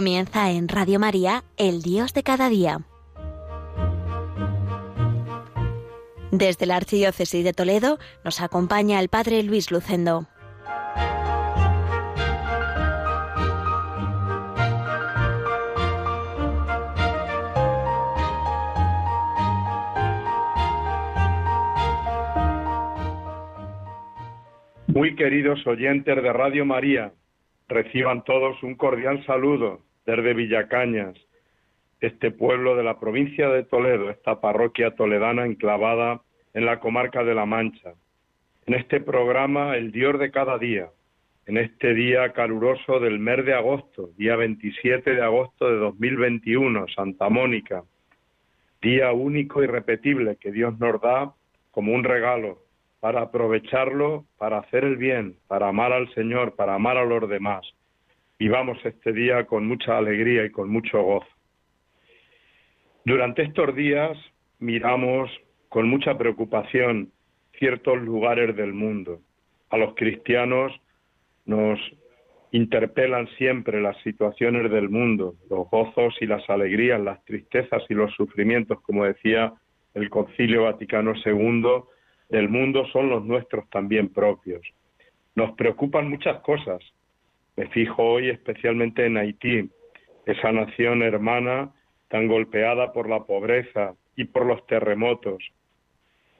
Comienza en Radio María, El Dios de cada día. Desde la Archidiócesis de Toledo nos acompaña el Padre Luis Lucendo. Muy queridos oyentes de Radio María, Reciban todos un cordial saludo desde Villacañas, este pueblo de la provincia de Toledo, esta parroquia toledana enclavada en la comarca de La Mancha. En este programa El Dios de cada día, en este día caluroso del mes de agosto, día 27 de agosto de 2021, Santa Mónica, día único y repetible que Dios nos da como un regalo para aprovecharlo para hacer el bien, para amar al Señor, para amar a los demás. Vivamos este día con mucha alegría y con mucho gozo. Durante estos días miramos con mucha preocupación ciertos lugares del mundo. A los cristianos nos interpelan siempre las situaciones del mundo, los gozos y las alegrías, las tristezas y los sufrimientos, como decía el Concilio Vaticano II, del mundo son los nuestros también propios. Nos preocupan muchas cosas. Me fijo hoy especialmente en Haití, esa nación hermana tan golpeada por la pobreza y por los terremotos.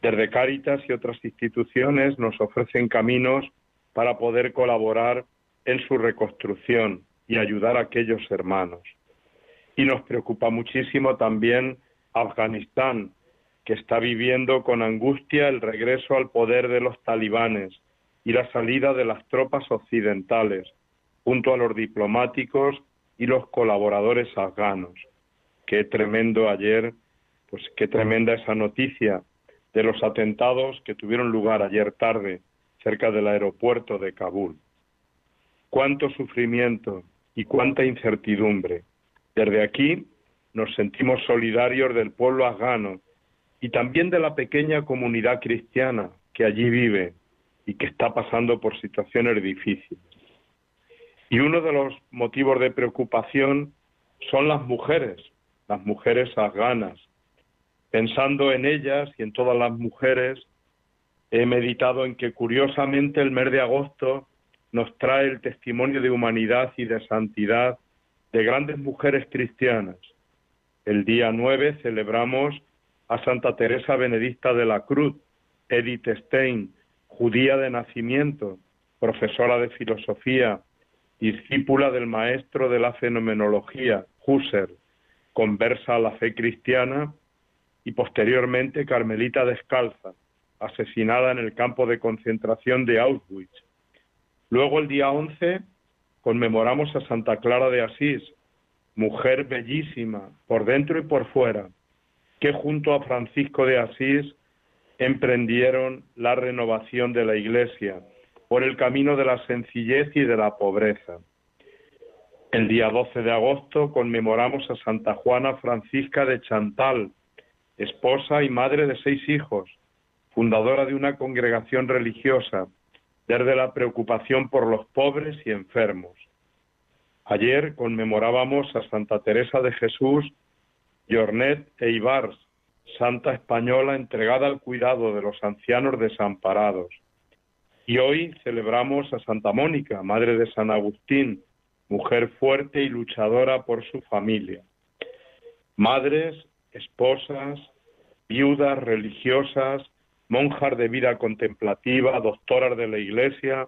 Desde Cáritas y otras instituciones nos ofrecen caminos para poder colaborar en su reconstrucción y ayudar a aquellos hermanos. Y nos preocupa muchísimo también Afganistán, que está viviendo con angustia el regreso al poder de los talibanes y la salida de las tropas occidentales, junto a los diplomáticos y los colaboradores afganos. Qué tremendo ayer, pues qué tremenda esa noticia de los atentados que tuvieron lugar ayer tarde cerca del aeropuerto de Kabul. Cuánto sufrimiento y cuánta incertidumbre. Desde aquí nos sentimos solidarios del pueblo afgano y también de la pequeña comunidad cristiana que allí vive y que está pasando por situaciones difíciles. Y uno de los motivos de preocupación son las mujeres, las mujeres afganas. Pensando en ellas y en todas las mujeres, he meditado en que curiosamente el mes de agosto nos trae el testimonio de humanidad y de santidad de grandes mujeres cristianas. El día 9 celebramos a Santa Teresa Benedicta de la Cruz, Edith Stein, judía de nacimiento, profesora de filosofía, discípula del maestro de la fenomenología, Husserl, conversa a la fe cristiana y posteriormente carmelita descalza, asesinada en el campo de concentración de Auschwitz. Luego el día 11 conmemoramos a Santa Clara de Asís, mujer bellísima por dentro y por fuera, que junto a Francisco de Asís emprendieron la renovación de la Iglesia por el camino de la sencillez y de la pobreza. El día 12 de agosto conmemoramos a Santa Juana Francisca de Chantal, esposa y madre de seis hijos, fundadora de una congregación religiosa, desde la preocupación por los pobres y enfermos. Ayer conmemorábamos a Santa Teresa de Jesús Jornet e Ibars, santa española entregada al cuidado de los ancianos desamparados. Y hoy celebramos a Santa Mónica, madre de San Agustín, mujer fuerte y luchadora por su familia. Madres, esposas, viudas, religiosas, monjas de vida contemplativa, doctoras de la Iglesia,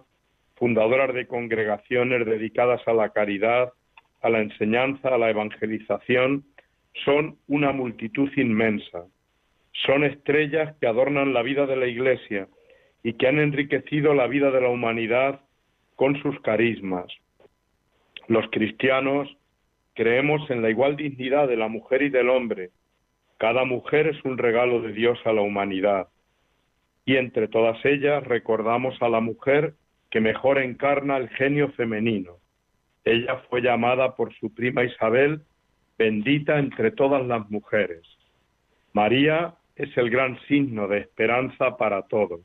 fundadoras de congregaciones dedicadas a la caridad, a la enseñanza, a la evangelización, son una multitud inmensa. Son estrellas que adornan la vida de la Iglesia y que han enriquecido la vida de la humanidad con sus carismas. Los cristianos creemos en la igual dignidad de la mujer y del hombre. Cada mujer es un regalo de Dios a la humanidad. Y entre todas ellas recordamos a la mujer que mejor encarna el genio femenino. Ella fue llamada por su prima Isabel bendita entre todas las mujeres. María es el gran signo de esperanza para todos.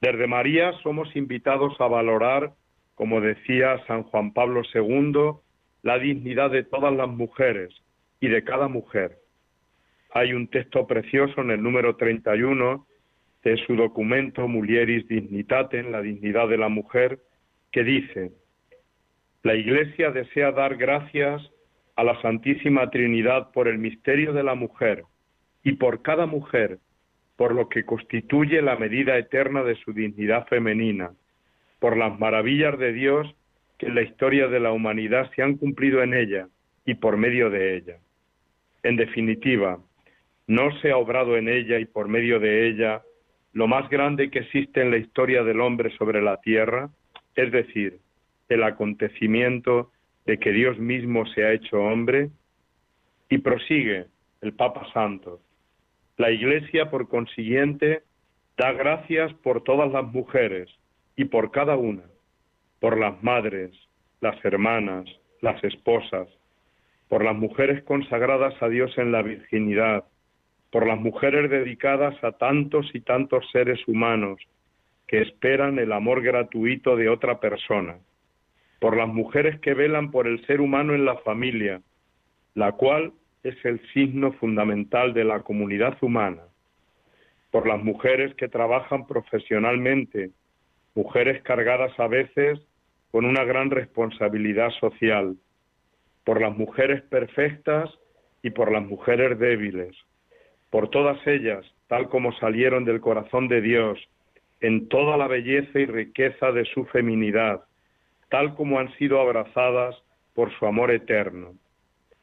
Desde María somos invitados a valorar, como decía San Juan Pablo II, la dignidad de todas las mujeres y de cada mujer. Hay un texto precioso en el número 31 de su documento Mulieris Dignitatem, la dignidad de la mujer, que dice, la Iglesia desea dar gracias a la Santísima Trinidad por el misterio de la mujer y por cada mujer, por lo que constituye la medida eterna de su dignidad femenina, por las maravillas de Dios que en la historia de la humanidad se han cumplido en ella y por medio de ella. En definitiva, no se ha obrado en ella y por medio de ella lo más grande que existe en la historia del hombre sobre la tierra, es decir, el acontecimiento de que Dios mismo se ha hecho hombre, y prosigue el Papa Santo. La Iglesia, por consiguiente, da gracias por todas las mujeres y por cada una, por las madres, las hermanas, las esposas, por las mujeres consagradas a Dios en la virginidad, por las mujeres dedicadas a tantos y tantos seres humanos que esperan el amor gratuito de otra persona, por las mujeres que velan por el ser humano en la familia, la cual es el signo fundamental de la comunidad humana, por las mujeres que trabajan profesionalmente mujeres cargadas a veces con una gran responsabilidad social, por las mujeres perfectas y por las mujeres débiles, por todas ellas, tal como salieron del corazón de Dios, en toda la belleza y riqueza de su feminidad, tal como han sido abrazadas por su amor eterno,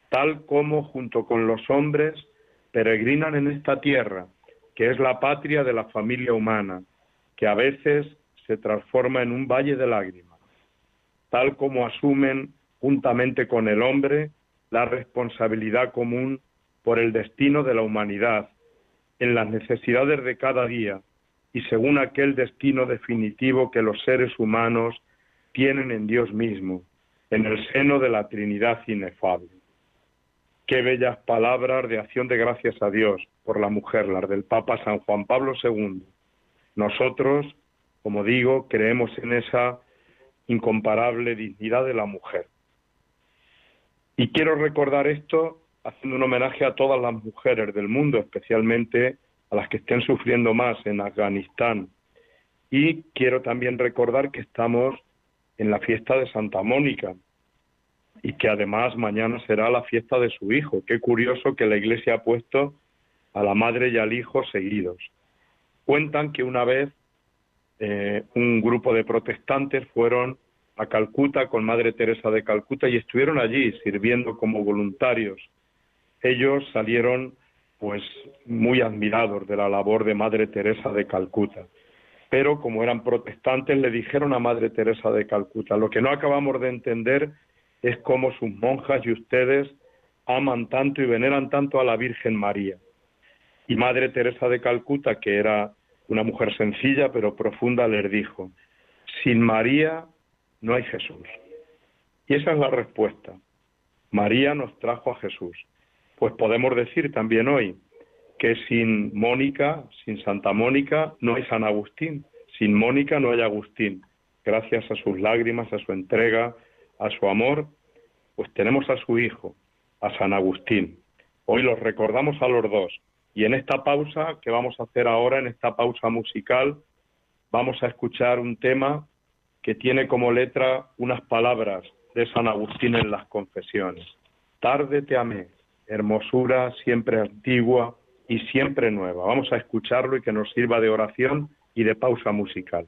tal como junto con los hombres peregrinan en esta tierra, que es la patria de la familia humana, que a veces se transforma en un valle de lágrimas, tal como asumen juntamente con el hombre la responsabilidad común por el destino de la humanidad, en las necesidades de cada día y según aquel destino definitivo que los seres humanos tienen en Dios mismo, en el seno de la Trinidad inefable. Qué bellas palabras de acción de gracias a Dios por la mujer, las del Papa San Juan Pablo II. Nosotros, como digo, creemos en esa incomparable dignidad de la mujer. Y quiero recordar esto haciendo un homenaje a todas las mujeres del mundo, especialmente a las que estén sufriendo más en Afganistán. Y quiero también recordar que estamos en la fiesta de Santa Mónica y que además mañana será la fiesta de su hijo. Qué curioso que la Iglesia ha puesto a la madre y al hijo seguidos. Cuentan que una vez eh, un grupo de protestantes fueron a Calcuta con Madre Teresa de Calcuta y estuvieron allí sirviendo como voluntarios. Ellos salieron pues muy admirados de la labor de Madre Teresa de Calcuta. Pero como eran protestantes le dijeron a Madre Teresa de Calcuta, lo que no acabamos de entender es cómo sus monjas y ustedes aman tanto y veneran tanto a la Virgen María. Y Madre Teresa de Calcuta, que era una mujer sencilla pero profunda les dijo, sin María no hay Jesús. Y esa es la respuesta. María nos trajo a Jesús. Pues podemos decir también hoy que sin Mónica, sin Santa Mónica, no hay San Agustín. Sin Mónica no hay Agustín. Gracias a sus lágrimas, a su entrega, a su amor, pues tenemos a su hijo, a San Agustín. Hoy los recordamos a los dos. Y en esta pausa que vamos a hacer ahora, en esta pausa musical, vamos a escuchar un tema que tiene como letra unas palabras de San Agustín en las confesiones. Tarde te amé, hermosura siempre antigua y siempre nueva. Vamos a escucharlo y que nos sirva de oración y de pausa musical.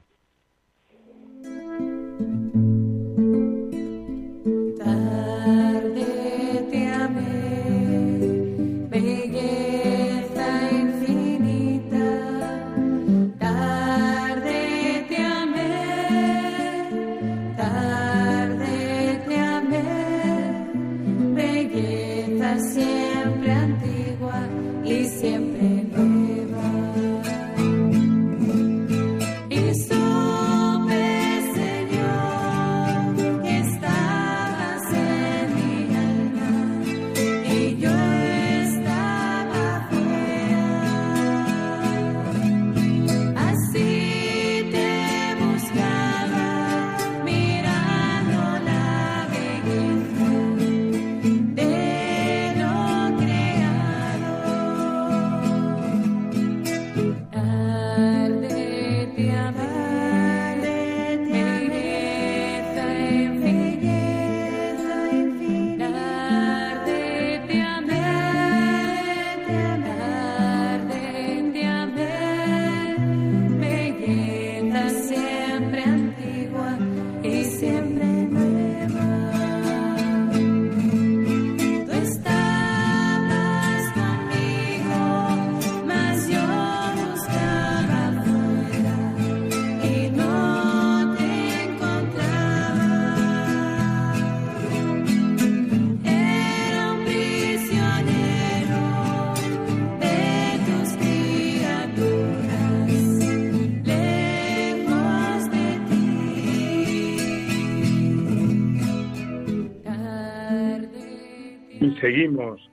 Seguimos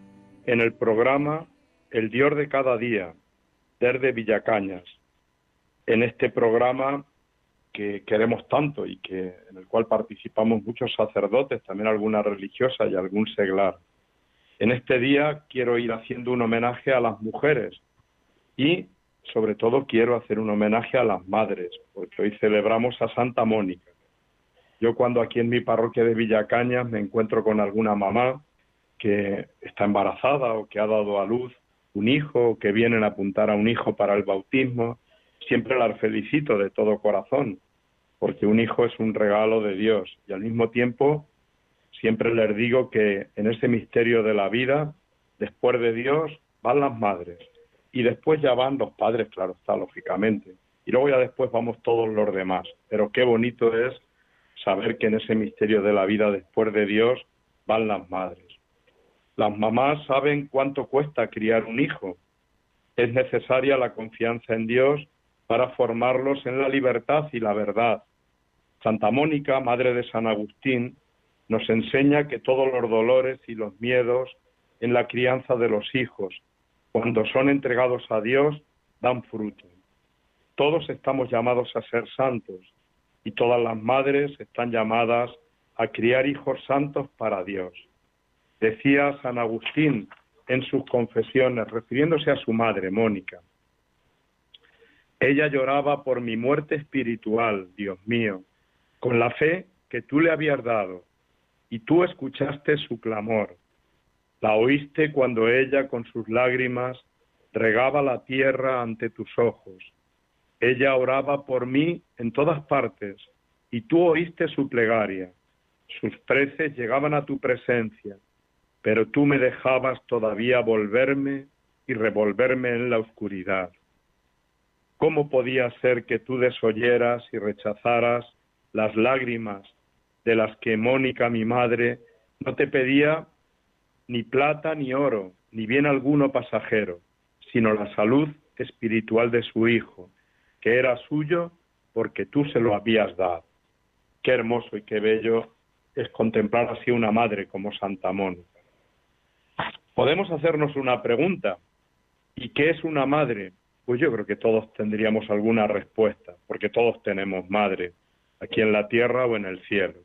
en el programa El Dios de cada día, desde Villacañas. En este programa que queremos tanto y que en el cual participamos muchos sacerdotes, también algunas religiosas y algún seglar. En este día quiero ir haciendo un homenaje a las mujeres y sobre todo quiero hacer un homenaje a las madres, porque hoy celebramos a Santa Mónica. Yo cuando aquí en mi parroquia de Villacañas me encuentro con alguna mamá que está embarazada o que ha dado a luz un hijo, o que vienen a apuntar a un hijo para el bautismo, siempre las felicito de todo corazón, porque un hijo es un regalo de Dios y al mismo tiempo siempre les digo que en ese misterio de la vida, después de Dios, van las madres y después ya van los padres, claro está, lógicamente. Y luego ya después vamos todos los demás. Pero qué bonito es saber que en ese misterio de la vida, después de Dios, van las madres. Las mamás saben cuánto cuesta criar un hijo. Es necesaria la confianza en Dios para formarlos en la libertad y la verdad. Santa Mónica, madre de San Agustín, nos enseña que todos los dolores y los miedos en la crianza de los hijos, cuando son entregados a Dios, dan fruto. Todos estamos llamados a ser santos y todas las madres están llamadas a criar hijos santos para Dios. Decía San Agustín en sus confesiones, refiriéndose a su madre, Mónica, ella lloraba por mi muerte espiritual, Dios mío, con la fe que tú le habías dado, y tú escuchaste su clamor. La oíste cuando ella con sus lágrimas regaba la tierra ante tus ojos. Ella oraba por mí en todas partes, y tú oíste su plegaria. Sus preces llegaban a tu presencia, pero tú me dejabas todavía volverme y revolverme en la oscuridad. ¿Cómo podía ser que tú desoyeras y rechazaras las lágrimas de las que Mónica, mi madre, no te pedía ni plata ni oro, ni bien alguno pasajero, sino la salud espiritual de su hijo, que era suyo porque tú se lo habías dado. Qué hermoso y qué bello es contemplar así una madre como Santa Mónica. Podemos hacernos una pregunta. ¿Y qué es una madre? Pues yo creo que todos tendríamos alguna respuesta, porque todos tenemos madre, aquí en la tierra o en el cielo.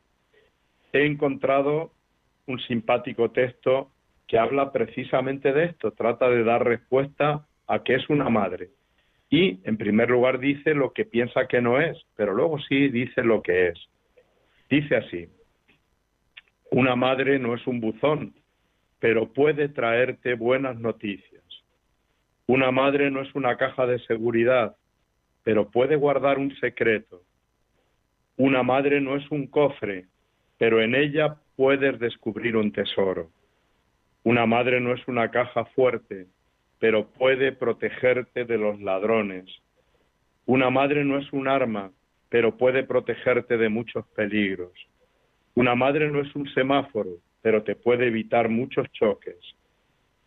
He encontrado un simpático texto que habla precisamente de esto, trata de dar respuesta a qué es una madre. Y, en primer lugar, dice lo que piensa que no es, pero luego sí dice lo que es. Dice así, una madre no es un buzón, pero puede traerte buenas noticias. Una madre no es una caja de seguridad, pero puede guardar un secreto. Una madre no es un cofre, pero en ella puedes descubrir un tesoro. Una madre no es una caja fuerte, pero puede protegerte de los ladrones. Una madre no es un arma, pero puede protegerte de muchos peligros. Una madre no es un semáforo, pero te puede evitar muchos choques.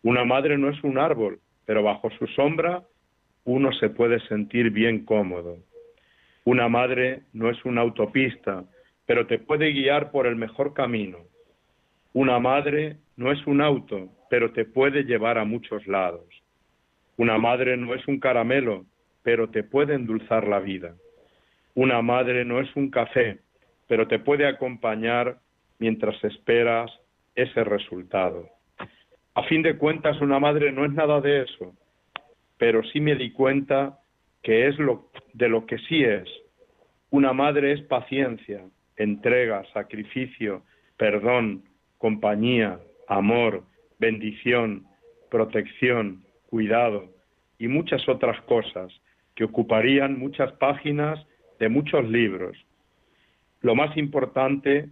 Una madre no es un árbol, pero bajo su sombra uno se puede sentir bien cómodo. Una madre no es una autopista, pero te puede guiar por el mejor camino. Una madre no es un auto, pero te puede llevar a muchos lados. Una madre no es un caramelo, pero te puede endulzar la vida. Una madre no es un café, pero te puede acompañar mientras esperas ese resultado. A fin de cuentas, una madre no es nada de eso, pero sí me di cuenta que es lo, de lo que sí es. Una madre es paciencia, entrega, sacrificio, perdón, compañía, amor, bendición, protección, cuidado y muchas otras cosas que ocuparían muchas páginas de muchos libros. Lo más importante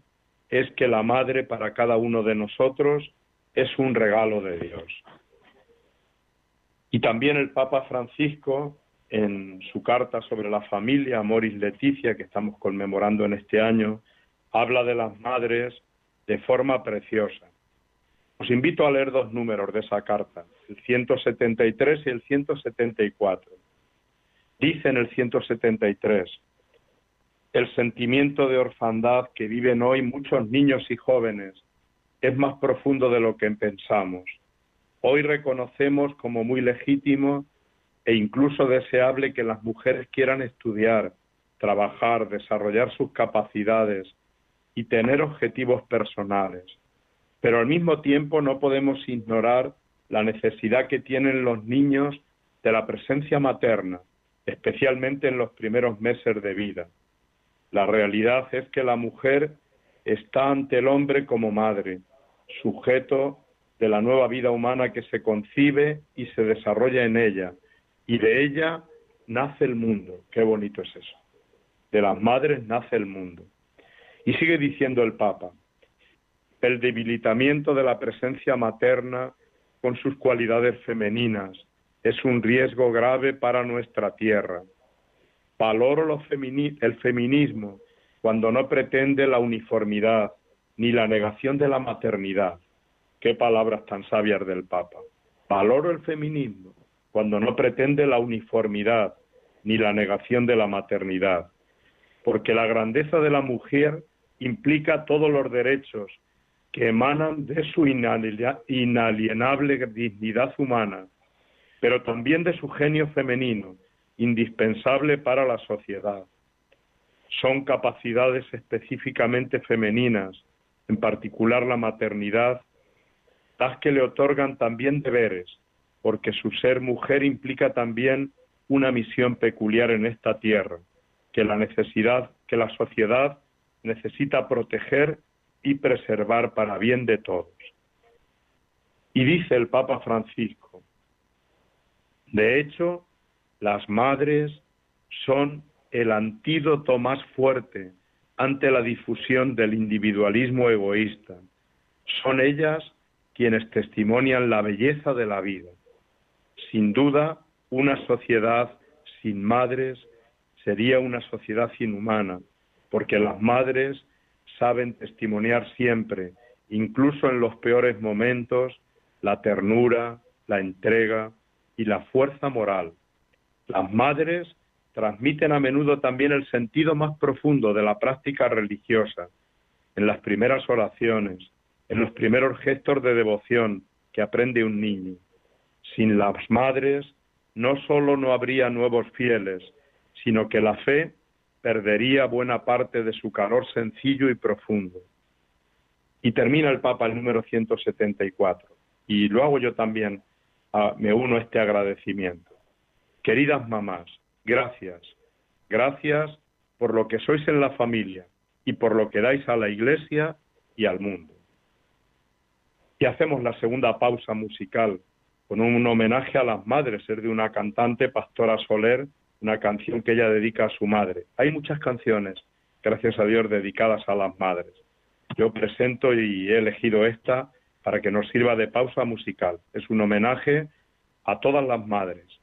es que la madre para cada uno de nosotros es un regalo de Dios. Y también el Papa Francisco, en su carta sobre la familia, Amoris Leticia, que estamos conmemorando en este año, habla de las madres de forma preciosa. Os invito a leer dos números de esa carta, el 173 y el 174. Dice en el 173, el sentimiento de orfandad que viven hoy muchos niños y jóvenes es más profundo de lo que pensamos. Hoy reconocemos como muy legítimo e incluso deseable que las mujeres quieran estudiar, trabajar, desarrollar sus capacidades y tener objetivos personales. Pero al mismo tiempo no podemos ignorar la necesidad que tienen los niños de la presencia materna, especialmente en los primeros meses de vida. La realidad es que la mujer está ante el hombre como madre, sujeto de la nueva vida humana que se concibe y se desarrolla en ella, y de ella nace el mundo. Qué bonito es eso. De las madres nace el mundo. Y sigue diciendo el Papa, el debilitamiento de la presencia materna con sus cualidades femeninas es un riesgo grave para nuestra tierra. Valoro el feminismo cuando no pretende la uniformidad ni la negación de la maternidad. Qué palabras tan sabias del Papa. Valoro el feminismo cuando no pretende la uniformidad ni la negación de la maternidad, porque la grandeza de la mujer implica todos los derechos que emanan de su inalienable dignidad humana, pero también de su genio femenino, indispensable para la sociedad. Son capacidades específicamente femeninas, en particular la maternidad, las que le otorgan también deberes, porque su ser mujer implica también una misión peculiar en esta tierra, que la necesidad, que la sociedad necesita proteger y preservar para bien de todos. Y dice el Papa Francisco, de hecho, las madres son el antídoto más fuerte ante la difusión del individualismo egoísta. Son ellas quienes testimonian la belleza de la vida. Sin duda, una sociedad sin madres sería una sociedad inhumana, porque las madres saben testimoniar siempre, incluso en los peores momentos, la ternura, la entrega y la fuerza moral. Las madres transmiten a menudo también el sentido más profundo de la práctica religiosa, en las primeras oraciones, en los primeros gestos de devoción que aprende un niño. Sin las madres no solo no habría nuevos fieles, sino que la fe perdería buena parte de su calor sencillo y profundo. Y termina el Papa el número 174. Y lo hago yo también, me uno a este agradecimiento. Queridas mamás, gracias. Gracias por lo que sois en la familia y por lo que dais a la Iglesia y al mundo. Y hacemos la segunda pausa musical con un homenaje a las madres, es de una cantante, Pastora Soler, una canción que ella dedica a su madre. Hay muchas canciones, gracias a Dios, dedicadas a las madres. Yo presento y he elegido esta para que nos sirva de pausa musical. Es un homenaje a todas las madres.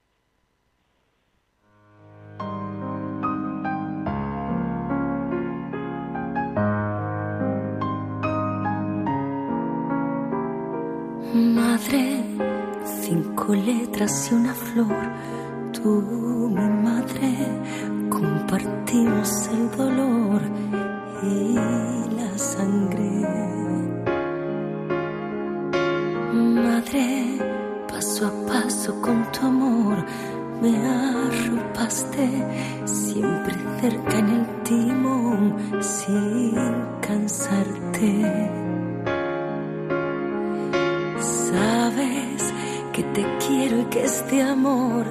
Cinco letras y una flor. Tú, mi madre, compartimos el dolor y la sangre. Madre, paso a paso con tu amor, me arropaste siempre cerca en el timón sin cansarte. Te quiero y que este amor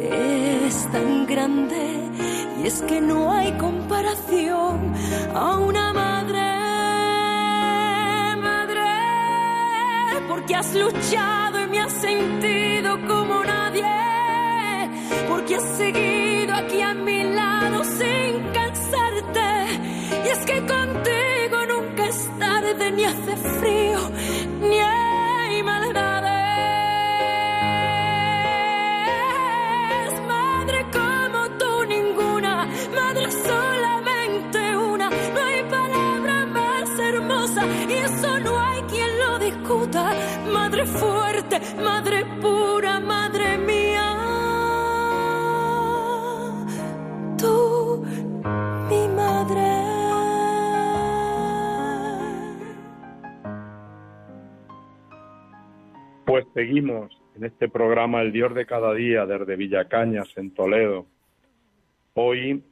es tan grande. Y es que no hay comparación a una madre, madre, porque has luchado y me has sentido como nadie, porque has seguido aquí a mi lado sin cansarte. Y es que contigo nunca es tarde ni hace frío ni hay madre pura, madre mía. Tú, mi madre. Pues seguimos en este programa El Dios de cada día desde Villacañas, en Toledo. Hoy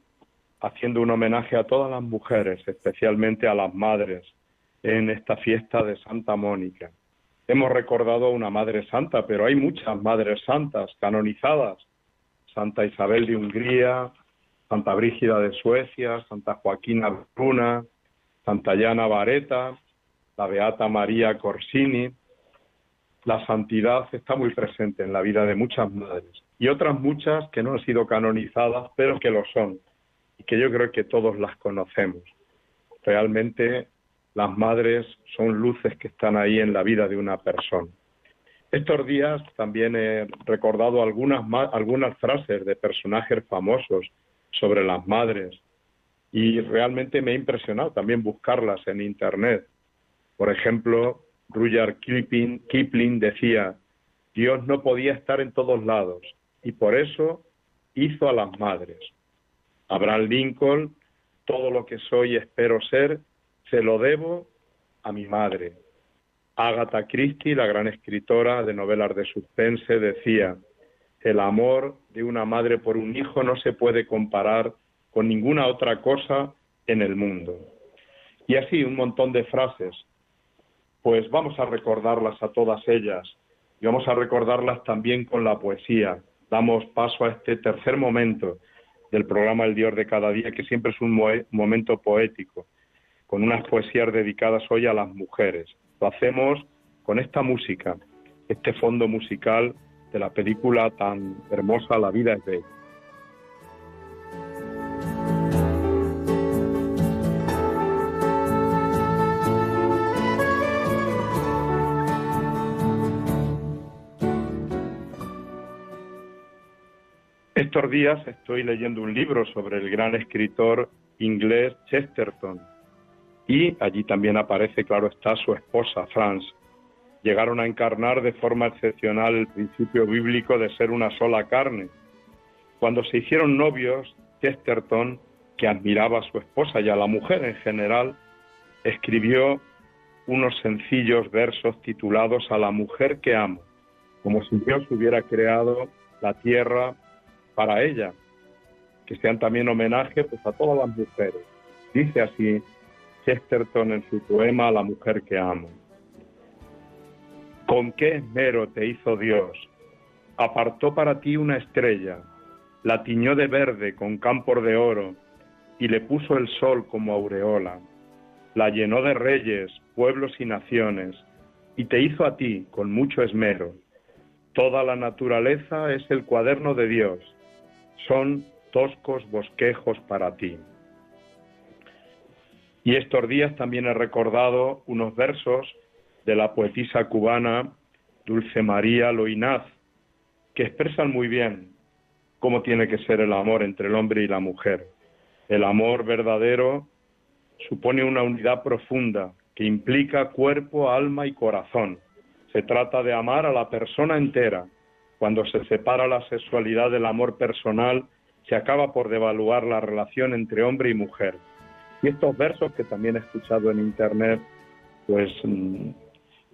haciendo un homenaje a todas las mujeres, especialmente a las madres, en esta fiesta de Santa Mónica. Hemos recordado a una madre santa, pero hay muchas madres santas canonizadas. Santa Isabel de Hungría, Santa Brígida de Suecia, Santa Joaquina Bruna, Santa Llana Vareta, la Beata María Corsini. La santidad está muy presente en la vida de muchas madres y otras muchas que no han sido canonizadas, pero que lo son y que yo creo que todos las conocemos. Realmente las madres son luces que están ahí en la vida de una persona. Estos días también he recordado algunas, algunas frases de personajes famosos sobre las madres y realmente me ha impresionado también buscarlas en Internet. Por ejemplo, Rudyard Kipling, Kipling decía, Dios no podía estar en todos lados y por eso hizo a las madres. Abraham Lincoln, todo lo que soy espero ser, se lo debo a mi madre. Agatha Christie, la gran escritora de novelas de suspense, decía, el amor de una madre por un hijo no se puede comparar con ninguna otra cosa en el mundo. Y así un montón de frases. Pues vamos a recordarlas a todas ellas y vamos a recordarlas también con la poesía. Damos paso a este tercer momento del programa El Dios de cada día, que siempre es un momento poético, con unas poesías dedicadas hoy a las mujeres. Lo hacemos con esta música, este fondo musical de la película tan hermosa La vida es bella. Estos días estoy leyendo un libro sobre el gran escritor inglés Chesterton y allí también aparece, claro está, su esposa, France. Llegaron a encarnar de forma excepcional el principio bíblico de ser una sola carne. Cuando se hicieron novios, Chesterton, que admiraba a su esposa y a la mujer en general, escribió unos sencillos versos titulados A la mujer que amo, como si Dios hubiera creado la tierra para ella, que sean también homenaje pues, a todas las mujeres. Dice así Chesterton en su poema La mujer que amo. ¿Con qué esmero te hizo Dios? Apartó para ti una estrella, la tiñó de verde con campos de oro y le puso el sol como aureola. La llenó de reyes, pueblos y naciones y te hizo a ti con mucho esmero. Toda la naturaleza es el cuaderno de Dios son toscos bosquejos para ti. Y estos días también he recordado unos versos de la poetisa cubana Dulce María Loinaz, que expresan muy bien cómo tiene que ser el amor entre el hombre y la mujer. El amor verdadero supone una unidad profunda que implica cuerpo, alma y corazón. Se trata de amar a la persona entera, cuando se separa la sexualidad del amor personal, se acaba por devaluar la relación entre hombre y mujer. Y estos versos que también he escuchado en internet, pues mm,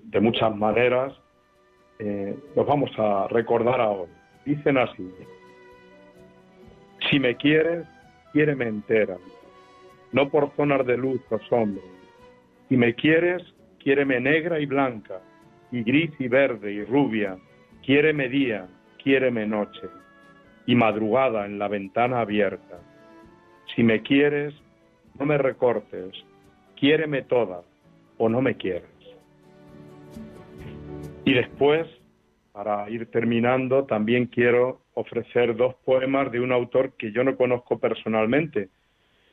de muchas maneras, eh, los vamos a recordar ahora. Dicen así, si me quieres, quiéreme entera, no por zonas de luz o sombra. Si me quieres, quiéreme negra y blanca, y gris y verde y rubia, Quiéreme día, quiéreme noche, y madrugada en la ventana abierta. Si me quieres, no me recortes, quiéreme toda o no me quieres. Y después, para ir terminando, también quiero ofrecer dos poemas de un autor que yo no conozco personalmente.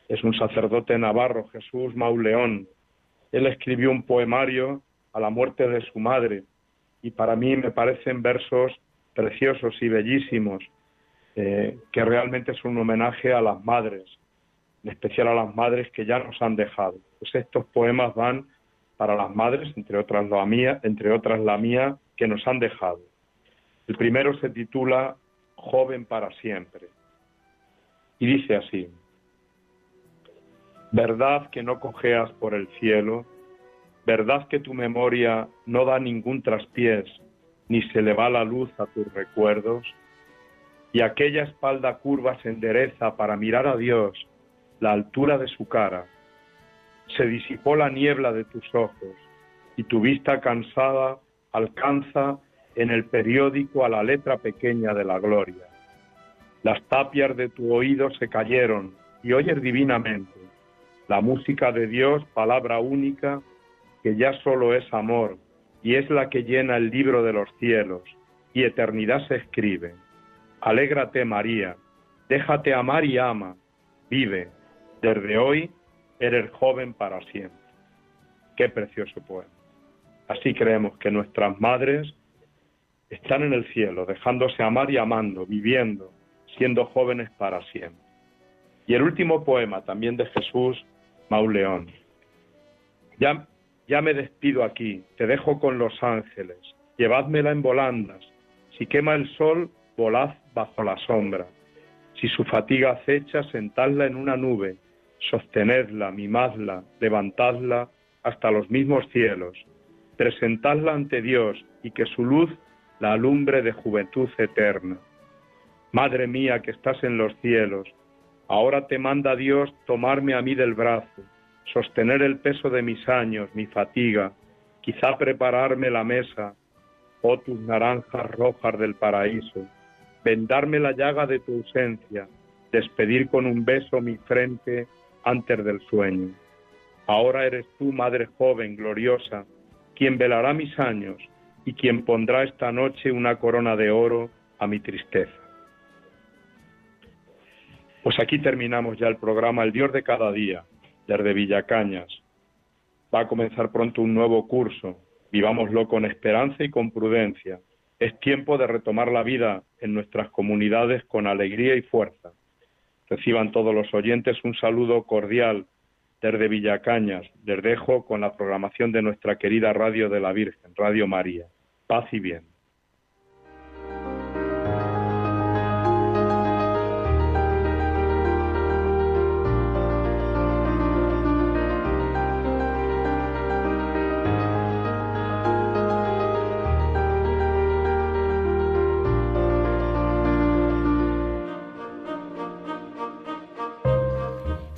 Es un sacerdote navarro, Jesús Mauleón. Él escribió un poemario a la muerte de su madre y para mí me parecen versos preciosos y bellísimos, eh, que realmente es un homenaje a las madres, en especial a las madres que ya nos han dejado. Pues estos poemas van para las madres, entre otras la mía, entre otras la mía, que nos han dejado. El primero se titula Joven para siempre y dice así: Verdad que no cojeas por el cielo, verdad que tu memoria no da ningún traspiés, ni se le va la luz a tus recuerdos, y aquella espalda curva se endereza para mirar a Dios la altura de su cara. Se disipó la niebla de tus ojos y tu vista cansada alcanza en el periódico a la letra pequeña de la gloria. Las tapias de tu oído se cayeron y oyes divinamente la música de Dios, palabra única, que ya solo es amor y es la que llena el libro de los cielos y eternidad se escribe. Alégrate María, déjate amar y ama, vive, desde hoy eres joven para siempre. Qué precioso poema. Así creemos que nuestras madres están en el cielo, dejándose amar y amando, viviendo, siendo jóvenes para siempre. Y el último poema también de Jesús Mauleón. Ya, ya me despido aquí, te dejo con los ángeles, llevádmela en volandas, si quema el sol, volad bajo la sombra, si su fatiga acecha, sentadla en una nube, sostenedla, mimadla, levantadla hasta los mismos cielos, presentadla ante Dios y que su luz la alumbre de juventud eterna. Madre mía que estás en los cielos, ahora te manda Dios tomarme a mí del brazo, sostener el peso de mis años, mi fatiga, quizá prepararme la mesa, oh tus naranjas rojas del paraíso, vendarme la llaga de tu ausencia, despedir con un beso mi frente antes del sueño. Ahora eres tú, madre joven, gloriosa, quien velará mis años, y quien pondrá esta noche una corona de oro a mi tristeza. Pues aquí terminamos ya el programa El Dios de cada día, desde Villacañas. Va a comenzar pronto un nuevo curso. Vivámoslo con esperanza y con prudencia. Es tiempo de retomar la vida en nuestras comunidades con alegría y fuerza. Reciban todos los oyentes un saludo cordial desde Villacañas. Les dejo con la programación de nuestra querida Radio de la Virgen, Radio María. Paz y bien.